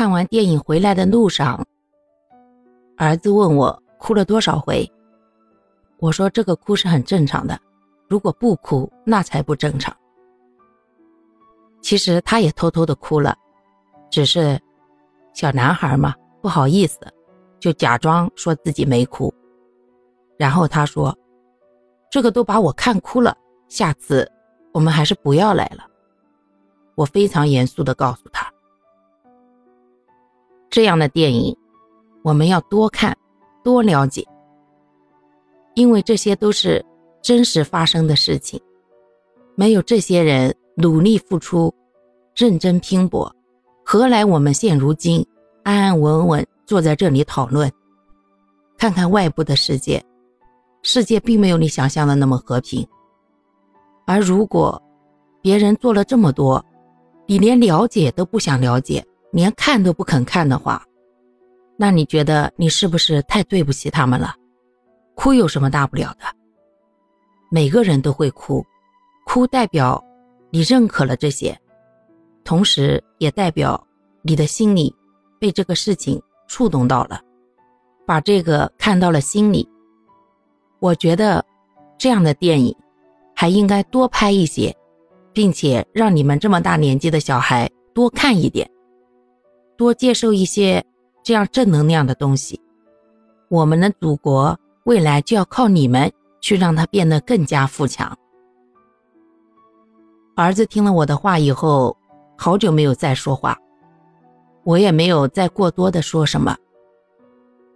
看完电影回来的路上，儿子问我哭了多少回。我说这个哭是很正常的，如果不哭那才不正常。其实他也偷偷的哭了，只是小男孩嘛，不好意思，就假装说自己没哭。然后他说：“这个都把我看哭了，下次我们还是不要来了。”我非常严肃的告诉：“这样的电影，我们要多看，多了解，因为这些都是真实发生的事情，没有这些人。”努力付出，认真拼搏，何来我们现如今安安稳稳坐在这里讨论？看看外部的世界，世界并没有你想象的那么和平。而如果别人做了这么多，你连了解都不想了解，连看都不肯看的话，那你觉得你是不是太对不起他们了？哭有什么大不了的？每个人都会哭，哭代表。你认可了这些，同时也代表你的心里被这个事情触动到了，把这个看到了心里。我觉得这样的电影还应该多拍一些，并且让你们这么大年纪的小孩多看一点，多接受一些这样正能量的东西。我们的祖国未来就要靠你们去让它变得更加富强。儿子听了我的话以后，好久没有再说话，我也没有再过多的说什么。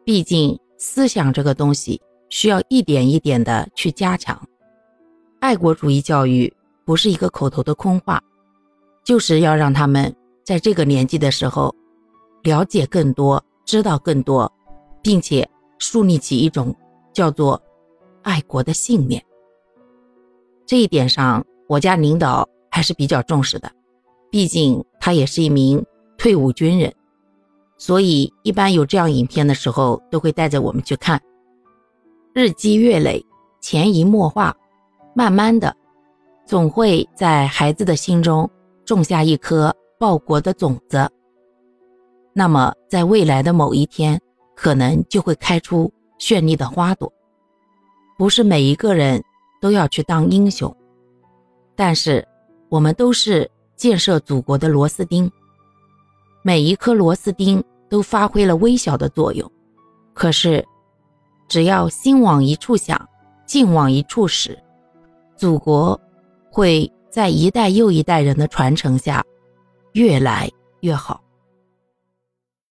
毕竟思想这个东西需要一点一点的去加强。爱国主义教育不是一个口头的空话，就是要让他们在这个年纪的时候了解更多，知道更多，并且树立起一种叫做爱国的信念。这一点上，我家领导。还是比较重视的，毕竟他也是一名退伍军人，所以一般有这样影片的时候，都会带着我们去看。日积月累，潜移默化，慢慢的，总会在孩子的心中种下一颗报国的种子。那么，在未来的某一天，可能就会开出绚丽的花朵。不是每一个人都要去当英雄，但是。我们都是建设祖国的螺丝钉，每一颗螺丝钉都发挥了微小的作用。可是，只要心往一处想，劲往一处使，祖国会在一代又一代人的传承下越来越好。